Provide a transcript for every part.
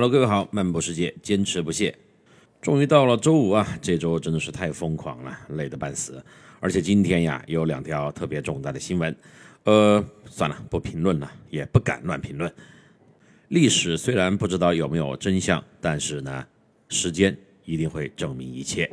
Hello，各位好，漫步世界，坚持不懈。终于到了周五啊，这周真的是太疯狂了，累得半死。而且今天呀，有两条特别重大的新闻。呃，算了，不评论了，也不敢乱评论。历史虽然不知道有没有真相，但是呢，时间一定会证明一切。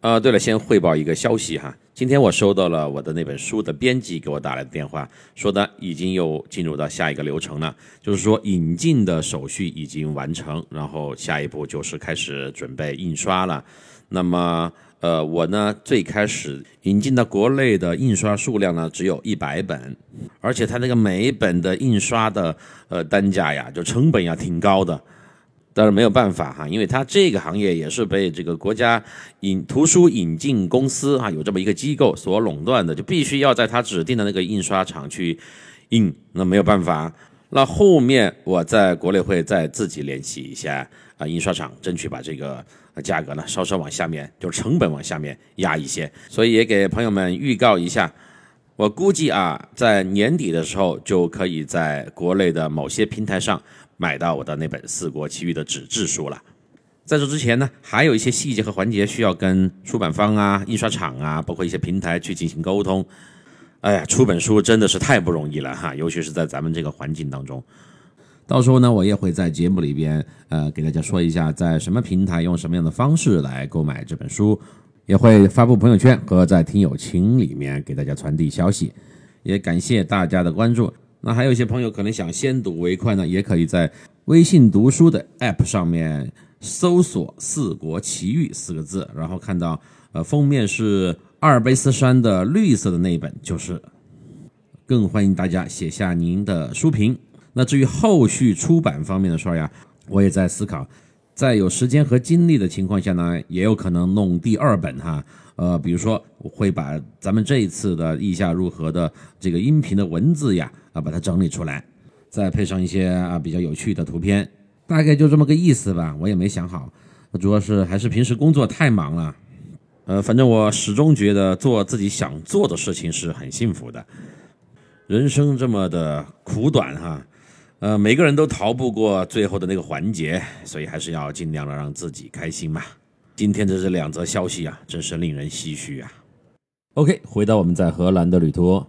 呃，对了，先汇报一个消息哈。今天我收到了我的那本书的编辑给我打来的电话，说的已经又进入到下一个流程了，就是说引进的手续已经完成，然后下一步就是开始准备印刷了。那么，呃，我呢最开始引进的国内的印刷数量呢只有一百本，而且它那个每一本的印刷的呃单价呀，就成本呀挺高的。但是没有办法哈，因为它这个行业也是被这个国家引图书引进公司啊，有这么一个机构所垄断的，就必须要在它指定的那个印刷厂去印，那没有办法。那后面我在国内会再自己联系一下啊，印刷厂，争取把这个价格呢稍稍往下面，就是成本往下面压一些。所以也给朋友们预告一下，我估计啊，在年底的时候就可以在国内的某些平台上。买到我的那本《四国奇遇》的纸质书了。在这之前呢，还有一些细节和环节需要跟出版方啊、印刷厂啊，包括一些平台去进行沟通。哎呀，出本书真的是太不容易了哈，尤其是在咱们这个环境当中。到时候呢，我也会在节目里边呃给大家说一下，在什么平台用什么样的方式来购买这本书，也会发布朋友圈和在听友群里面给大家传递消息。也感谢大家的关注。那还有一些朋友可能想先睹为快呢，也可以在微信读书的 App 上面搜索“四国奇遇”四个字，然后看到呃封面是阿尔卑斯山的绿色的那一本，就是。更欢迎大家写下您的书评。那至于后续出版方面的事儿呀，我也在思考，在有时间和精力的情况下呢，也有可能弄第二本哈。呃，比如说我会把咱们这一次的意下如何的这个音频的文字呀。啊，把它整理出来，再配上一些啊比较有趣的图片，大概就这么个意思吧。我也没想好，主要是还是平时工作太忙了。呃，反正我始终觉得做自己想做的事情是很幸福的。人生这么的苦短哈，呃，每个人都逃不过最后的那个环节，所以还是要尽量的让自己开心嘛。今天的这两则消息啊，真是令人唏嘘啊。OK，回到我们在荷兰的旅途。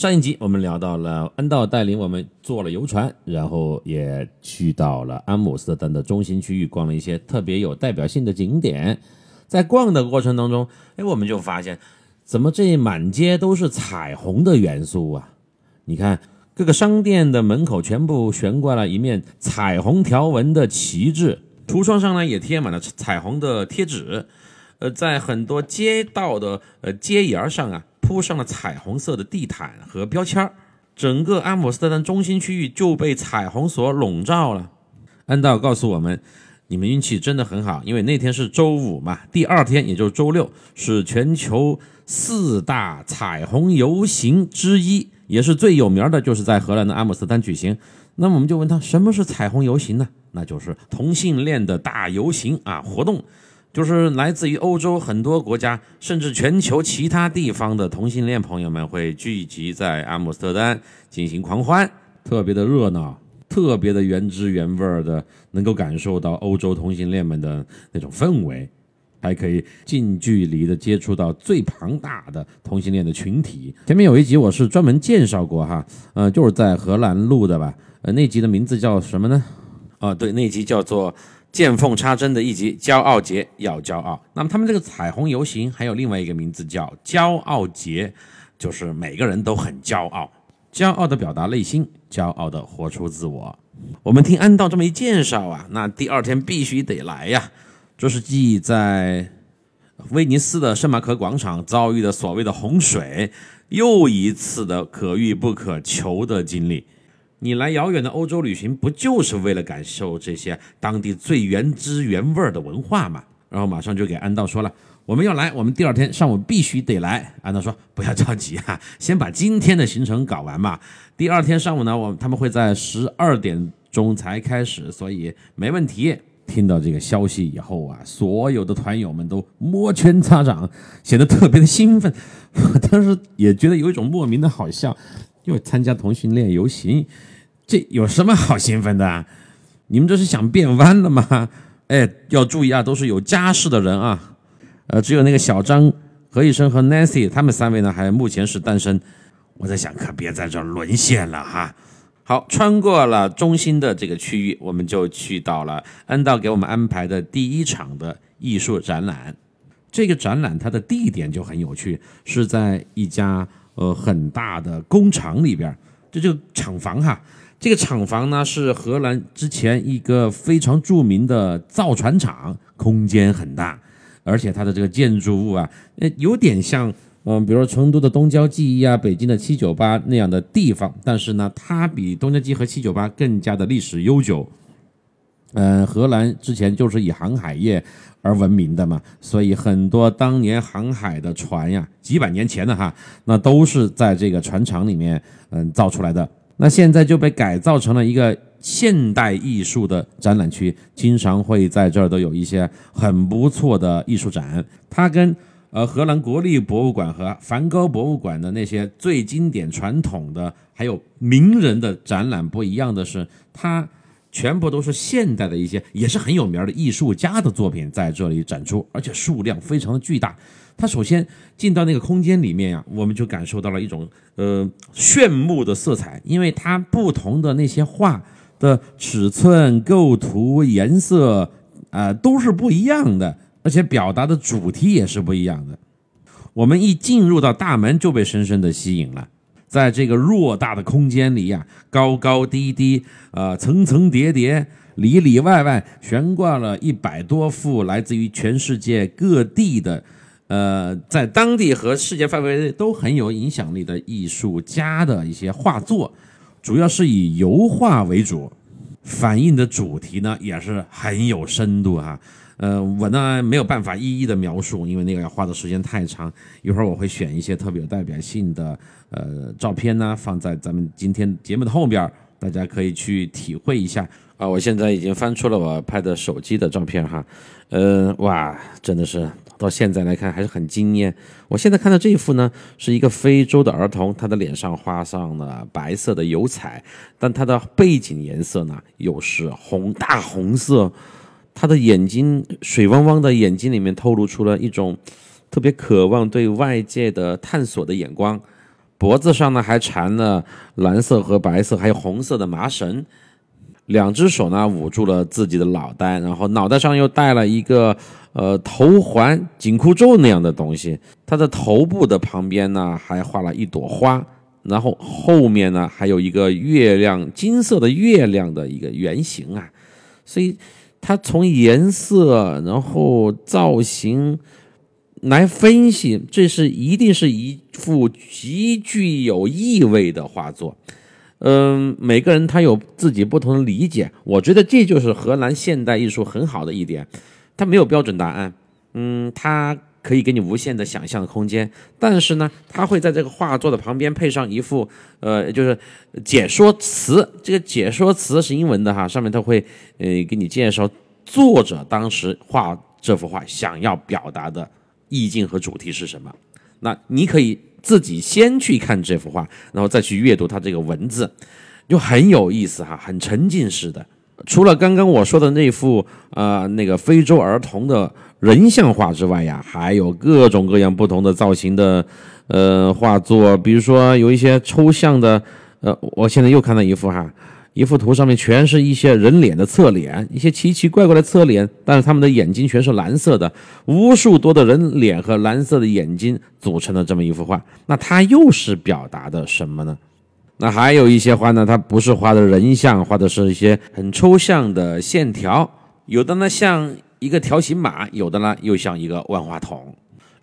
上一集我们聊到了安道带领我们坐了游船，然后也去到了阿姆斯特丹的中心区域，逛了一些特别有代表性的景点。在逛的过程当中，哎，我们就发现，怎么这满街都是彩虹的元素啊？你看，各个商店的门口全部悬挂了一面彩虹条纹的旗帜，橱窗上呢也贴满了彩虹的贴纸。呃，在很多街道的呃街沿上啊。铺上了彩虹色的地毯和标签整个阿姆斯特丹中心区域就被彩虹所笼罩了。安道告诉我们，你们运气真的很好，因为那天是周五嘛，第二天也就是周六是全球四大彩虹游行之一，也是最有名的，就是在荷兰的阿姆斯特丹举行。那么我们就问他，什么是彩虹游行呢？那就是同性恋的大游行啊活动。就是来自于欧洲很多国家，甚至全球其他地方的同性恋朋友们会聚集在阿姆斯特丹进行狂欢，特别的热闹，特别的原汁原味的，能够感受到欧洲同性恋们的那种氛围，还可以近距离的接触到最庞大的同性恋的群体。前面有一集我是专门介绍过哈，呃，就是在荷兰录的吧，呃，那集的名字叫什么呢？啊，对，那集叫做。见缝插针的一集，骄傲节要骄傲。那么他们这个彩虹游行还有另外一个名字叫骄傲节，就是每个人都很骄傲，骄傲的表达内心，骄傲的活出自我。我们听安道这么一介绍啊，那第二天必须得来呀。这是继在威尼斯的圣马可广场遭遇的所谓的洪水，又一次的可遇不可求的经历。你来遥远的欧洲旅行，不就是为了感受这些当地最原汁原味的文化吗？然后马上就给安道说了，我们要来，我们第二天上午必须得来。安道说不要着急啊，先把今天的行程搞完嘛。第二天上午呢，我他们会在十二点钟才开始，所以没问题。听到这个消息以后啊，所有的团友们都摩拳擦掌，显得特别的兴奋。我当时也觉得有一种莫名的好笑，又参加同性恋游行。这有什么好兴奋的啊？你们这是想变弯了吗？哎，要注意啊，都是有家室的人啊。呃，只有那个小张、何医生和 Nancy 他们三位呢，还目前是单身。我在想，可别在这沦陷了哈。好，穿过了中心的这个区域，我们就去到了安道给我们安排的第一场的艺术展览。这个展览它的地点就很有趣，是在一家呃很大的工厂里边。这就厂房哈，这个厂房呢是荷兰之前一个非常著名的造船厂，空间很大，而且它的这个建筑物啊，呃有点像。嗯，比如说成都的东郊记忆啊，北京的七九八那样的地方，但是呢，它比东郊记忆和七九八更加的历史悠久。嗯，荷兰之前就是以航海业而闻名的嘛，所以很多当年航海的船呀，几百年前的哈，那都是在这个船厂里面嗯造出来的。那现在就被改造成了一个现代艺术的展览区，经常会在这儿都有一些很不错的艺术展。它跟呃，荷兰国立博物馆和梵高博物馆的那些最经典、传统的，还有名人的展览不一样的是，它全部都是现代的一些，也是很有名的艺术家的作品在这里展出，而且数量非常的巨大。它首先进到那个空间里面呀，我们就感受到了一种呃炫目的色彩，因为它不同的那些画的尺寸、构图、颜色啊都是不一样的。而且表达的主题也是不一样的。我们一进入到大门就被深深的吸引了，在这个偌大的空间里呀，高高低低，呃，层层叠叠，里里外外悬挂了一百多幅来自于全世界各地的，呃，在当地和世界范围内都很有影响力的艺术家的一些画作，主要是以油画为主，反映的主题呢也是很有深度哈。呃，我呢没有办法一一的描述，因为那个要花的时间太长。一会儿我会选一些特别有代表性的呃照片呢，放在咱们今天节目的后边，大家可以去体会一下啊。我现在已经翻出了我拍的手机的照片哈，呃，哇，真的是到现在来看还是很惊艳。我现在看到这一幅呢，是一个非洲的儿童，他的脸上画上了白色的油彩，但他的背景颜色呢又是红大红色。他的眼睛水汪汪的眼睛里面透露出了一种特别渴望对外界的探索的眼光，脖子上呢还缠了蓝色和白色还有红色的麻绳，两只手呢捂住了自己的脑袋，然后脑袋上又戴了一个呃头环紧箍咒那样的东西，他的头部的旁边呢还画了一朵花，然后后面呢还有一个月亮金色的月亮的一个圆形啊，所以。它从颜色，然后造型来分析，这是一定是一幅极具有意味的画作。嗯，每个人他有自己不同的理解，我觉得这就是荷兰现代艺术很好的一点，它没有标准答案。嗯，它。可以给你无限的想象空间，但是呢，他会在这个画作的旁边配上一幅，呃，就是解说词。这个解说词是英文的哈，上面他会呃给你介绍作者当时画这幅画想要表达的意境和主题是什么。那你可以自己先去看这幅画，然后再去阅读它这个文字，就很有意思哈，很沉浸式的。除了刚刚我说的那幅呃那个非洲儿童的。人像画之外呀，还有各种各样不同的造型的，呃，画作。比如说有一些抽象的，呃，我现在又看到一幅哈，一幅图上面全是一些人脸的侧脸，一些奇奇怪怪的侧脸，但是他们的眼睛全是蓝色的，无数多的人脸和蓝色的眼睛组成的这么一幅画，那它又是表达的什么呢？那还有一些画呢，它不是画的人像，画的是一些很抽象的线条，有的呢像。一个条形码，有的呢又像一个万花筒，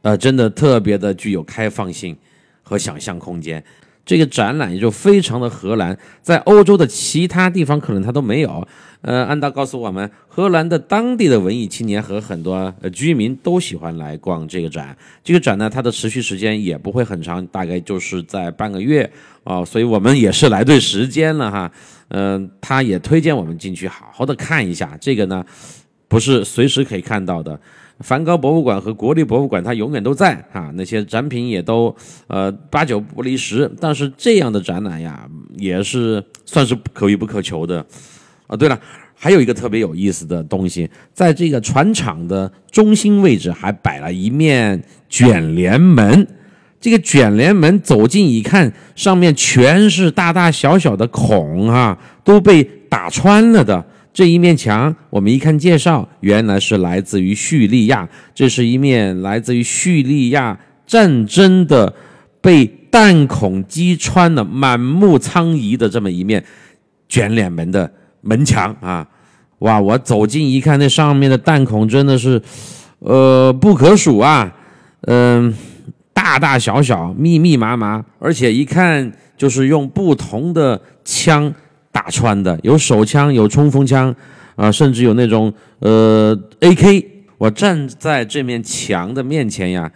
呃，真的特别的具有开放性和想象空间。这个展览也就非常的荷兰，在欧洲的其他地方可能它都没有。呃，安达告诉我们，荷兰的当地的文艺青年和很多呃居民都喜欢来逛这个展。这个展呢，它的持续时间也不会很长，大概就是在半个月啊，所以我们也是来对时间了哈。嗯，他也推荐我们进去好好的看一下这个呢。不是随时可以看到的，梵高博物馆和国立博物馆它永远都在啊，那些展品也都呃八九不离十。但是这样的展览呀，也是算是可遇不可求的啊。对了，还有一个特别有意思的东西，在这个船厂的中心位置还摆了一面卷帘门。这个卷帘门走近一看，上面全是大大小小的孔啊，都被打穿了的。这一面墙，我们一看介绍，原来是来自于叙利亚。这是一面来自于叙利亚战争的被弹孔击穿的满目疮痍的这么一面卷帘门的。门墙啊，哇！我走近一看，那上面的弹孔真的是，呃，不可数啊，嗯，大大小小、密密麻麻，而且一看就是用不同的枪打穿的，有手枪，有冲锋枪，啊，甚至有那种呃 AK。我站在这面墙的面前呀，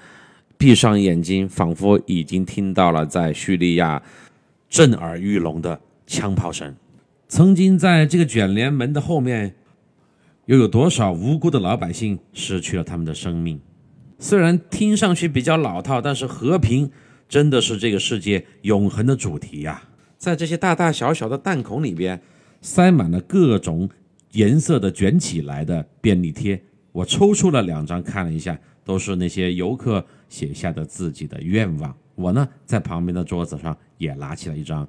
闭上眼睛，仿佛已经听到了在叙利亚震耳欲聋的枪炮声。曾经在这个卷帘门的后面，又有多少无辜的老百姓失去了他们的生命？虽然听上去比较老套，但是和平真的是这个世界永恒的主题呀！在这些大大小小的弹孔里边，塞满了各种颜色的卷起来的便利贴。我抽出了两张看了一下，都是那些游客写下的自己的愿望。我呢，在旁边的桌子上也拿起了一张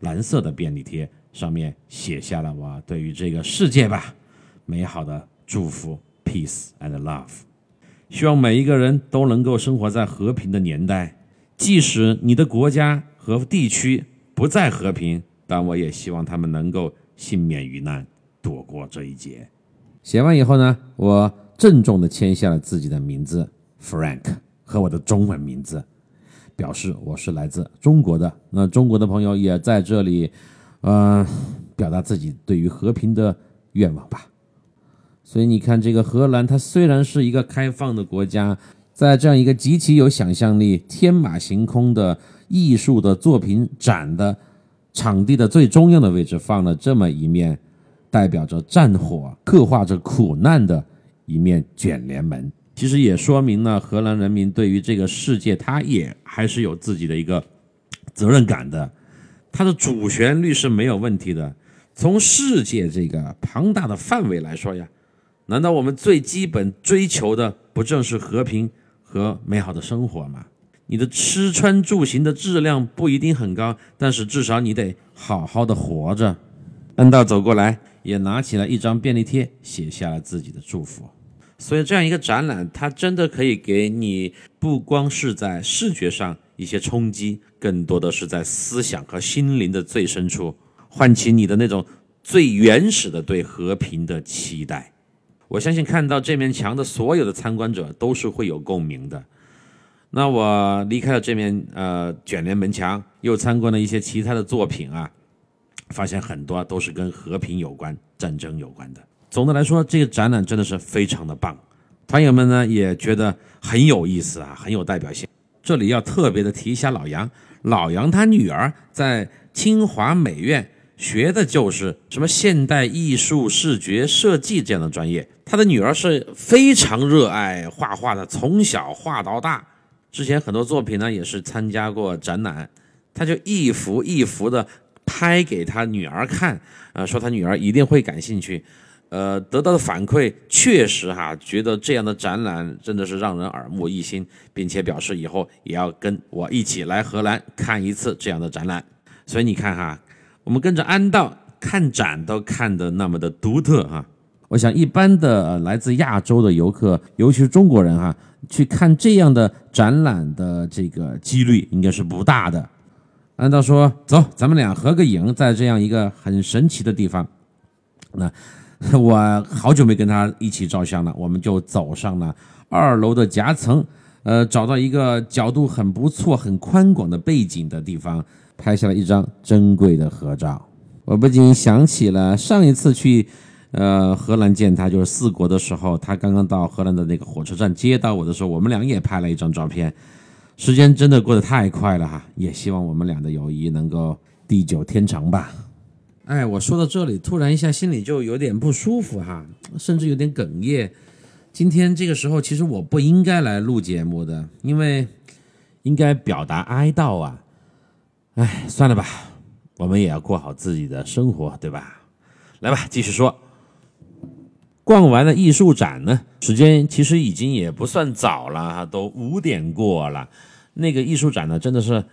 蓝色的便利贴。上面写下了我对于这个世界吧美好的祝福，peace and love。希望每一个人都能够生活在和平的年代，即使你的国家和地区不再和平，但我也希望他们能够幸免于难，躲过这一劫。写完以后呢，我郑重地签下了自己的名字 Frank 和我的中文名字，表示我是来自中国的。那中国的朋友也在这里。呃，表达自己对于和平的愿望吧。所以你看，这个荷兰，它虽然是一个开放的国家，在这样一个极其有想象力、天马行空的艺术的作品展的场地的最中央的位置，放了这么一面代表着战火、刻画着苦难的一面卷帘门，其实也说明了荷兰人民对于这个世界，他也还是有自己的一个责任感的。它的主旋律是没有问题的。从世界这个庞大的范围来说呀，难道我们最基本追求的不正是和平和美好的生活吗？你的吃穿住行的质量不一定很高，但是至少你得好好的活着。恩道走过来，也拿起了一张便利贴，写下了自己的祝福。所以这样一个展览，它真的可以给你不光是在视觉上。一些冲击，更多的是在思想和心灵的最深处，唤起你的那种最原始的对和平的期待。我相信看到这面墙的所有的参观者都是会有共鸣的。那我离开了这面呃卷帘门墙，又参观了一些其他的作品啊，发现很多都是跟和平有关、战争有关的。总的来说，这个展览真的是非常的棒，团友们呢也觉得很有意思啊，很有代表性。这里要特别的提一下老杨，老杨他女儿在清华美院学的就是什么现代艺术视觉设计这样的专业。他的女儿是非常热爱画画的，从小画到大。之前很多作品呢也是参加过展览，他就一幅一幅的拍给他女儿看，啊，说他女儿一定会感兴趣。呃，得到的反馈确实哈，觉得这样的展览真的是让人耳目一新，并且表示以后也要跟我一起来荷兰看一次这样的展览。所以你看哈，我们跟着安道看展都看得那么的独特哈。我想一般的来自亚洲的游客，尤其是中国人哈，去看这样的展览的这个几率应该是不大的。安道说：“走，咱们俩合个影，在这样一个很神奇的地方。”那。我好久没跟他一起照相了，我们就走上了二楼的夹层，呃，找到一个角度很不错、很宽广的背景的地方，拍下了一张珍贵的合照。我不禁想起了上一次去，呃，荷兰见他，就是四国的时候，他刚刚到荷兰的那个火车站接到我的时候，我们俩也拍了一张照片。时间真的过得太快了哈，也希望我们俩的友谊能够地久天长吧。哎，我说到这里，突然一下心里就有点不舒服哈，甚至有点哽咽。今天这个时候，其实我不应该来录节目的，因为应该表达哀悼啊。哎，算了吧，我们也要过好自己的生活，对吧？来吧，继续说。逛完了艺术展呢，时间其实已经也不算早了，都五点过了。那个艺术展呢，真的是，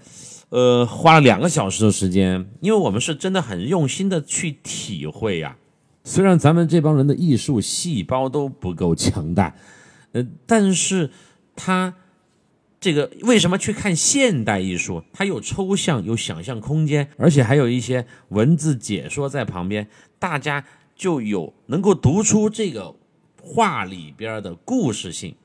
呃，花了两个小时的时间，因为我们是真的很用心的去体会呀。虽然咱们这帮人的艺术细胞都不够强大，呃，但是他这个为什么去看现代艺术？它有抽象，有想象空间，而且还有一些文字解说在旁边，大家就有能够读出这个画里边的故事性。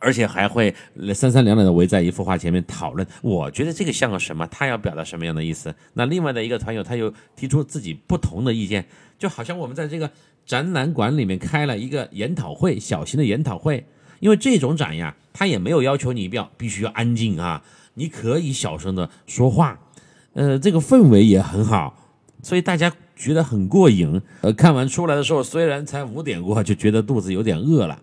而且还会三三两两的围在一幅画前面讨论，我觉得这个像个什么，他要表达什么样的意思？那另外的一个团友他又提出自己不同的意见，就好像我们在这个展览馆里面开了一个研讨会，小型的研讨会。因为这种展呀，他也没有要求你不要必须要安静啊，你可以小声的说话，呃，这个氛围也很好，所以大家觉得很过瘾。呃，看完出来的时候，虽然才五点过，就觉得肚子有点饿了。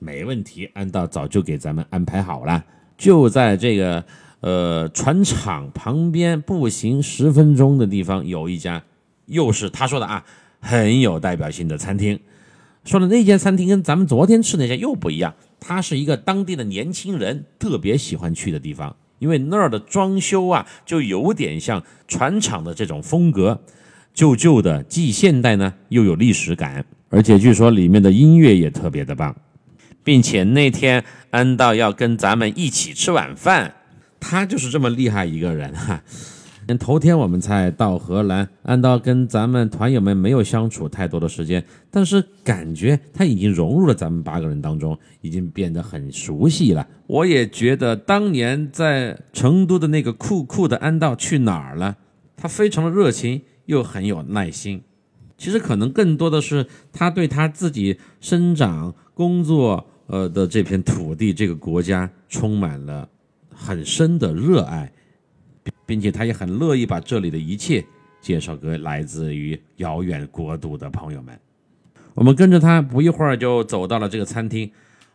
没问题，安道早就给咱们安排好了，就在这个呃船厂旁边步行十分钟的地方，有一家，又是他说的啊，很有代表性的餐厅。说的那间餐厅跟咱们昨天吃那家又不一样，它是一个当地的年轻人特别喜欢去的地方，因为那儿的装修啊，就有点像船厂的这种风格，旧旧的，既现代呢又有历史感，而且据说里面的音乐也特别的棒。并且那天安道要跟咱们一起吃晚饭，他就是这么厉害一个人哈。头天我们才到荷兰，安道跟咱们团友们没有相处太多的时间，但是感觉他已经融入了咱们八个人当中，已经变得很熟悉了。我也觉得当年在成都的那个酷酷的安道去哪儿了？他非常的热情，又很有耐心。其实可能更多的是他对他自己生长、工作。呃的这片土地，这个国家充满了很深的热爱，并且他也很乐意把这里的一切介绍给来自于遥远国度的朋友们。我们跟着他，不一会儿就走到了这个餐厅，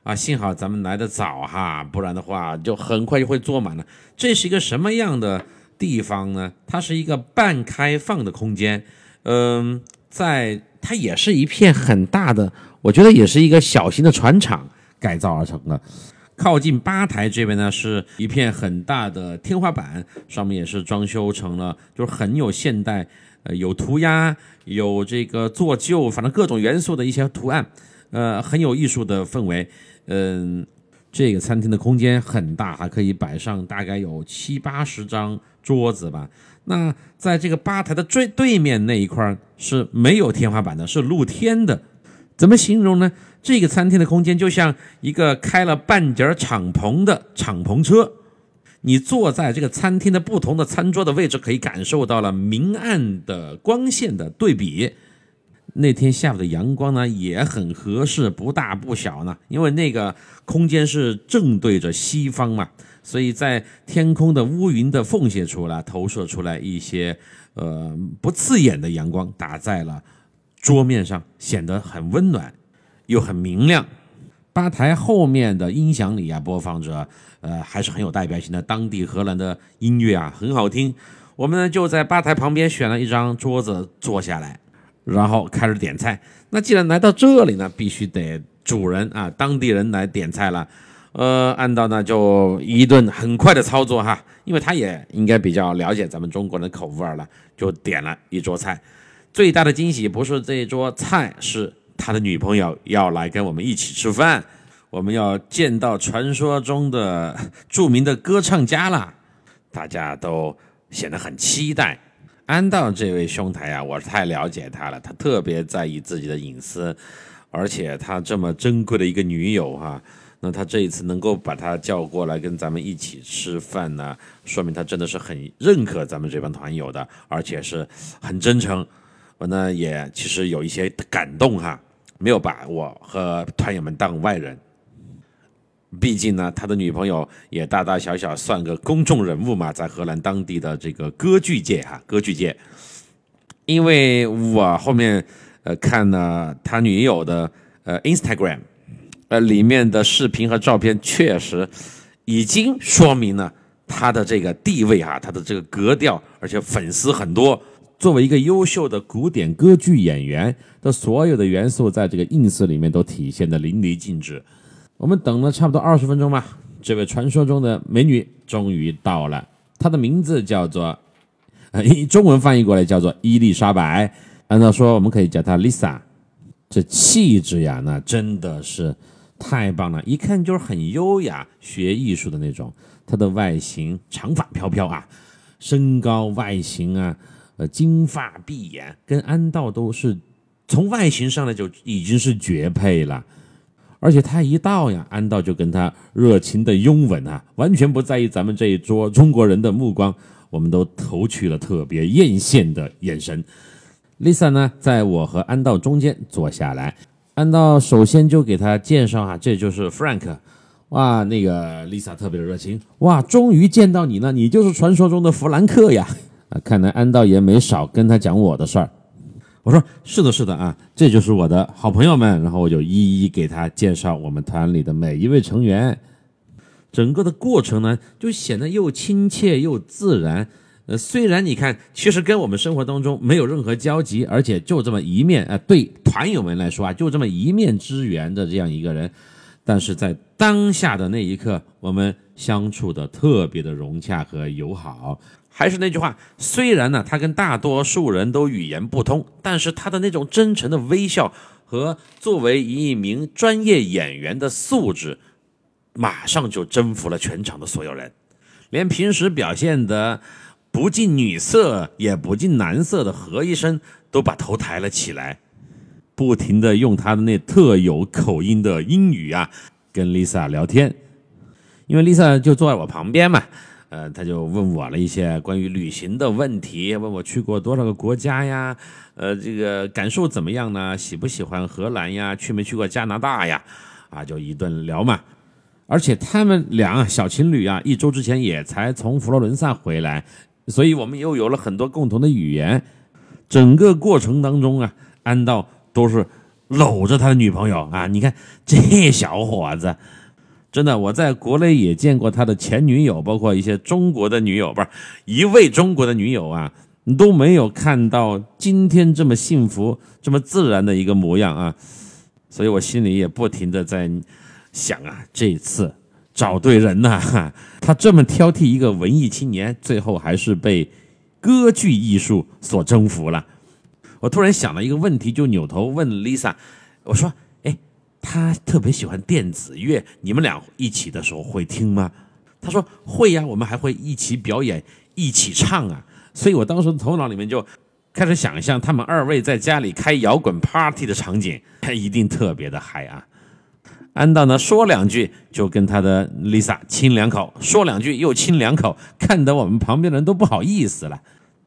啊，幸好咱们来的早哈，不然的话就很快就会坐满了。这是一个什么样的地方呢？它是一个半开放的空间，嗯，在它也是一片很大的，我觉得也是一个小型的船厂。改造而成的，靠近吧台这边呢，是一片很大的天花板，上面也是装修成了，就是很有现代，呃，有涂鸦，有这个做旧，反正各种元素的一些图案，呃，很有艺术的氛围。嗯，这个餐厅的空间很大，还可以摆上大概有七八十张桌子吧。那在这个吧台的最对面那一块是没有天花板的，是露天的。怎么形容呢？这个餐厅的空间就像一个开了半截敞篷的敞篷车，你坐在这个餐厅的不同的餐桌的位置，可以感受到了明暗的光线的对比。那天下午的阳光呢也很合适，不大不小呢，因为那个空间是正对着西方嘛，所以在天空的乌云的缝隙处了投射出来一些呃不刺眼的阳光，打在了。桌面上显得很温暖，又很明亮。吧台后面的音响里啊，播放着呃，还是很有代表性的当地荷兰的音乐啊，很好听。我们呢就在吧台旁边选了一张桌子坐下来，然后开始点菜。那既然来到这里呢，必须得主人啊，当地人来点菜了。呃，按照呢就一顿很快的操作哈，因为他也应该比较了解咱们中国人的口味了，就点了一桌菜。最大的惊喜不是这一桌菜，是他的女朋友要来跟我们一起吃饭。我们要见到传说中的著名的歌唱家了，大家都显得很期待。安道这位兄台啊，我太了解他了，他特别在意自己的隐私，而且他这么珍贵的一个女友哈，那他这一次能够把他叫过来跟咱们一起吃饭呢，说明他真的是很认可咱们这帮团友的，而且是很真诚。我呢也其实有一些感动哈，没有把我和团友们当外人。毕竟呢，他的女朋友也大大小小算个公众人物嘛，在荷兰当地的这个歌剧界哈，歌剧界。因为我后面呃看了他女友的呃 Instagram，呃里面的视频和照片确实已经说明了他的这个地位啊，他的这个格调，而且粉丝很多。作为一个优秀的古典歌剧演员的所有的元素，在这个 ins 里面都体现的淋漓尽致。我们等了差不多二十分钟吧，这位传说中的美女终于到了。她的名字叫做，呃，中文翻译过来叫做伊丽莎白。按照说，我们可以叫她 Lisa。这气质呀，那真的是太棒了，一看就是很优雅、学艺术的那种。她的外形，长发飘飘啊，身高、外形啊，呃，金发碧眼，跟安道都是从外形上来就已经是绝配了。而且他一到呀，安道就跟他热情的拥吻啊，完全不在意咱们这一桌中国人的目光，我们都投去了特别艳羡的眼神。Lisa 呢，在我和安道中间坐下来，安道首先就给他介绍啊，这就是 Frank，哇，那个 Lisa 特别的热情，哇，终于见到你了，你就是传说中的弗兰克呀，啊，看来安道也没少跟他讲我的事儿。我说是的，是的啊，这就是我的好朋友们，然后我就一一给他介绍我们团里的每一位成员，整个的过程呢，就显得又亲切又自然。呃，虽然你看，其实跟我们生活当中没有任何交集，而且就这么一面，呃，对团友们来说啊，就这么一面之缘的这样一个人，但是在当下的那一刻，我们相处的特别的融洽和友好。还是那句话，虽然呢，他跟大多数人都语言不通，但是他的那种真诚的微笑和作为一名专业演员的素质，马上就征服了全场的所有人，连平时表现的。不近女色也不近男色的何医生都把头抬了起来，不停的用他的那特有口音的英语啊跟 Lisa 聊天，因为 Lisa 就坐在我旁边嘛，呃，他就问我了一些关于旅行的问题，问我去过多少个国家呀，呃，这个感受怎么样呢？喜不喜欢荷兰呀？去没去过加拿大呀？啊，就一顿聊嘛。而且他们俩小情侣啊，一周之前也才从佛罗伦萨回来。所以我们又有了很多共同的语言，整个过程当中啊，安道都是搂着他的女朋友啊。你看这小伙子，真的，我在国内也见过他的前女友，包括一些中国的女友，不是一位中国的女友啊，都没有看到今天这么幸福、这么自然的一个模样啊。所以我心里也不停的在想啊，这次。找对人呐！他这么挑剔一个文艺青年，最后还是被歌剧艺术所征服了。我突然想到一个问题，就扭头问 Lisa：“ 我说，哎，他特别喜欢电子乐，你们俩一起的时候会听吗？”他说：“会呀，我们还会一起表演，一起唱啊。”所以我当时头脑里面就开始想象他们二位在家里开摇滚 party 的场景，一定特别的嗨啊。安道呢说两句就跟他的 Lisa 亲两口，说两句又亲两口，看得我们旁边的人都不好意思了。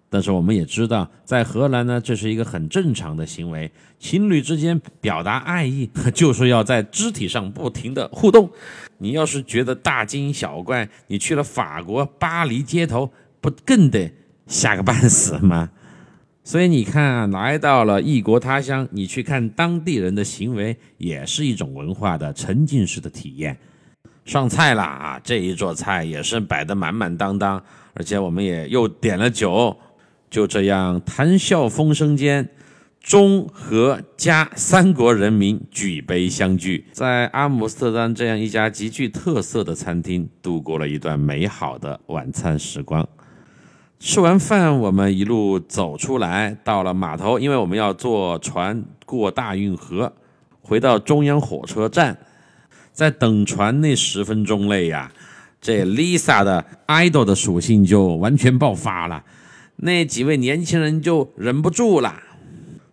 但是我们也知道，在荷兰呢，这是一个很正常的行为，情侣之间表达爱意就是要在肢体上不停的互动。你要是觉得大惊小怪，你去了法国巴黎街头，不更得吓个半死吗？所以你看啊，来到了异国他乡，你去看当地人的行为，也是一种文化的沉浸式的体验。上菜了啊，这一桌菜也是摆得满满当当，而且我们也又点了酒，就这样谈笑风生间，中和加三国人民举杯相聚，在阿姆斯特丹这样一家极具特色的餐厅，度过了一段美好的晚餐时光。吃完饭，我们一路走出来，到了码头，因为我们要坐船过大运河，回到中央火车站。在等船那十分钟内呀，这 Lisa 的 idol 的属性就完全爆发了，那几位年轻人就忍不住了，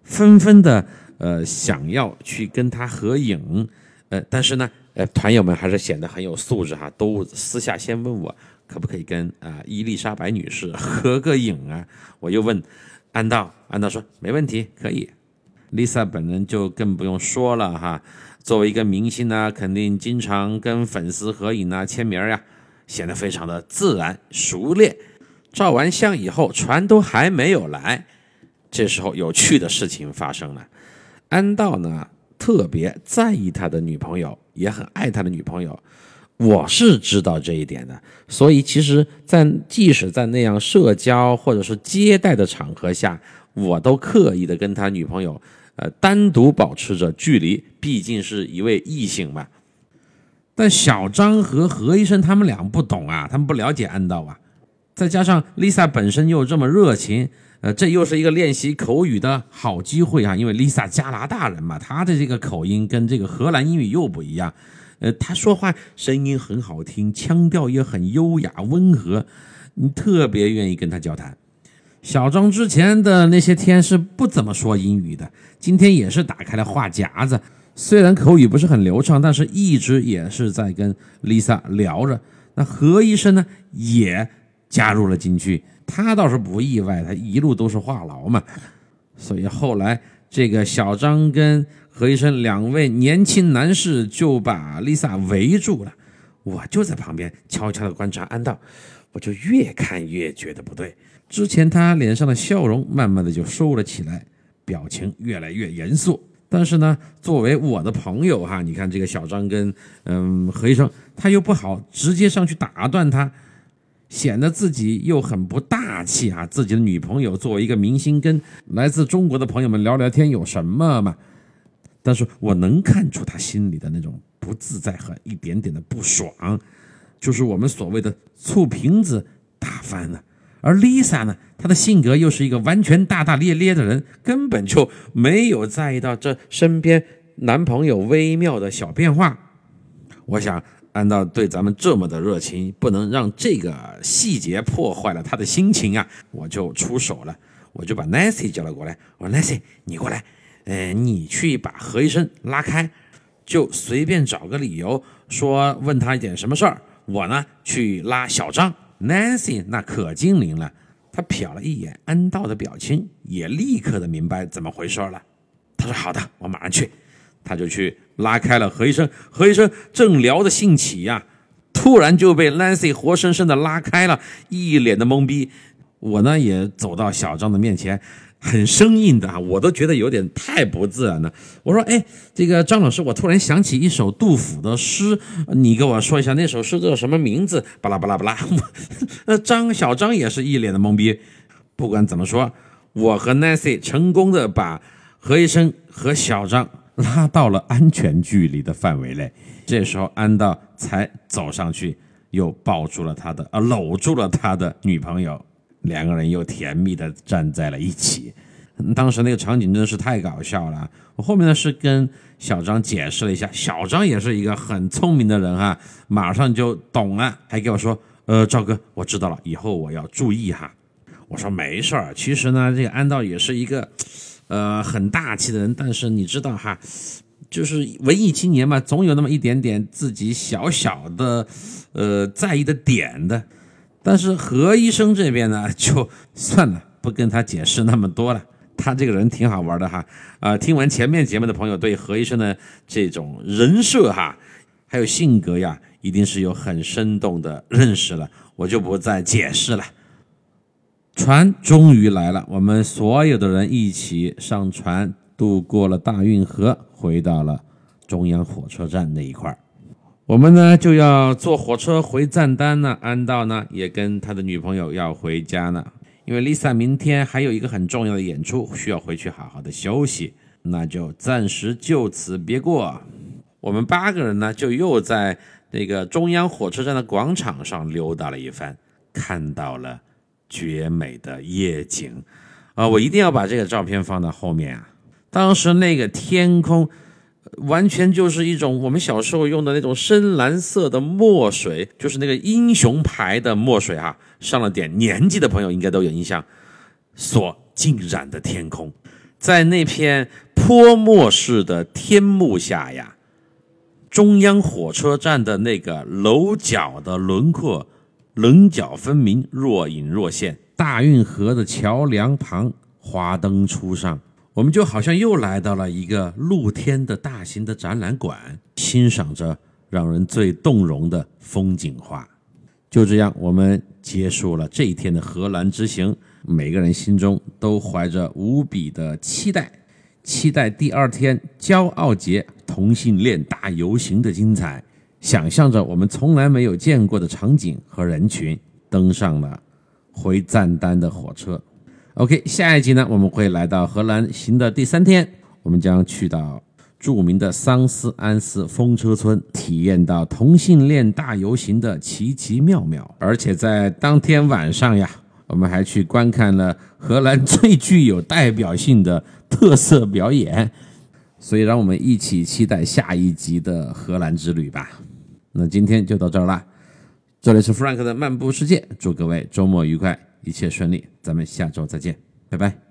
纷纷的呃想要去跟她合影，呃，但是呢，呃，团友们还是显得很有素质哈，都私下先问我。可不可以跟啊伊丽莎白女士合个影啊？我又问安道，安道说没问题，可以。Lisa 本人就更不用说了哈，作为一个明星呢，肯定经常跟粉丝合影啊、签名呀，显得非常的自然熟练。照完相以后，船都还没有来，这时候有趣的事情发生了。安道呢特别在意他的女朋友，也很爱他的女朋友。我是知道这一点的，所以其实，在即使在那样社交或者是接待的场合下，我都刻意的跟他女朋友，呃，单独保持着距离，毕竟是一位异性嘛。但小张和何医生他们俩不懂啊，他们不了解安道啊，再加上 Lisa 本身又这么热情，呃，这又是一个练习口语的好机会啊，因为 Lisa 加拿大人嘛，她的这个口音跟这个荷兰英语又不一样。呃，他说话声音很好听，腔调也很优雅温和，你特别愿意跟他交谈。小张之前的那些天是不怎么说英语的，今天也是打开了话匣子，虽然口语不是很流畅，但是一直也是在跟 Lisa 聊着。那何医生呢，也加入了进去，他倒是不意外，他一路都是话痨嘛。所以后来这个小张跟。何医生，两位年轻男士就把 Lisa 围住了，我就在旁边悄悄地观察安道，我就越看越觉得不对。之前他脸上的笑容慢慢的就收了起来，表情越来越严肃。但是呢，作为我的朋友哈，你看这个小张跟嗯何医生，他又不好直接上去打断他，显得自己又很不大气啊。自己的女朋友作为一个明星，跟来自中国的朋友们聊聊天有什么嘛？但是我能看出他心里的那种不自在和一点点的不爽，就是我们所谓的醋瓶子打翻了。而 Lisa 呢，她的性格又是一个完全大大咧咧的人，根本就没有在意到这身边男朋友微妙的小变化。我想，安道对咱们这么的热情，不能让这个细节破坏了他的心情啊！我就出手了，我就把 Nancy 叫了过来，我说 Nancy，你过来。哎，你去把何医生拉开，就随便找个理由说问他一点什么事儿。我呢去拉小张，Nancy 那可精灵了，他瞟了一眼安道的表情，也立刻的明白怎么回事了。他说：“好的，我马上去。”他就去拉开了何医生。何医生正聊得兴起呀，突然就被 Nancy 活生生的拉开了，一脸的懵逼。我呢也走到小张的面前。很生硬的啊，我都觉得有点太不自然了。我说，哎，这个张老师，我突然想起一首杜甫的诗，你给我说一下那首诗叫什么名字？巴拉巴拉巴拉。那张小张也是一脸的懵逼。不管怎么说，我和 Nancy 成功的把何医生和小张拉到了安全距离的范围内。这时候安道才走上去，又抱住了他的，啊，搂住了他的女朋友。两个人又甜蜜的站在了一起，当时那个场景真的是太搞笑了。我后面呢是跟小张解释了一下，小张也是一个很聪明的人哈，马上就懂了，还给我说：“呃，赵哥，我知道了，以后我要注意哈。”我说：“没事儿，其实呢，这个安道也是一个呃很大气的人，但是你知道哈，就是文艺青年嘛，总有那么一点点自己小小的呃在意的点的。”但是何医生这边呢，就算了，不跟他解释那么多了。他这个人挺好玩的哈。啊，听完前面节目的朋友对何医生的这种人设哈，还有性格呀，一定是有很生动的认识了。我就不再解释了。船终于来了，我们所有的人一起上船，渡过了大运河，回到了中央火车站那一块儿。我们呢就要坐火车回赞丹呢，安道呢也跟他的女朋友要回家呢，因为 Lisa 明天还有一个很重要的演出，需要回去好好的休息，那就暂时就此别过。我们八个人呢就又在那个中央火车站的广场上溜达了一番，看到了绝美的夜景啊！我一定要把这个照片放到后面啊，当时那个天空。完全就是一种我们小时候用的那种深蓝色的墨水，就是那个英雄牌的墨水哈。上了点年纪的朋友应该都有印象，所浸染的天空，在那片泼墨式的天幕下呀，中央火车站的那个楼角的轮廓棱角分明，若隐若现。大运河的桥梁旁，花灯初上。我们就好像又来到了一个露天的大型的展览馆，欣赏着让人最动容的风景画。就这样，我们结束了这一天的荷兰之行。每个人心中都怀着无比的期待，期待第二天骄傲节同性恋大游行的精彩，想象着我们从来没有见过的场景和人群，登上了回赞丹的火车。OK，下一集呢，我们会来到荷兰行的第三天，我们将去到著名的桑斯安斯风车村，体验到同性恋大游行的奇奇妙妙。而且在当天晚上呀，我们还去观看了荷兰最具有代表性的特色表演。所以，让我们一起期待下一集的荷兰之旅吧。那今天就到这儿啦，这里是 Frank 的漫步世界，祝各位周末愉快，一切顺利，咱们下周再见，拜拜。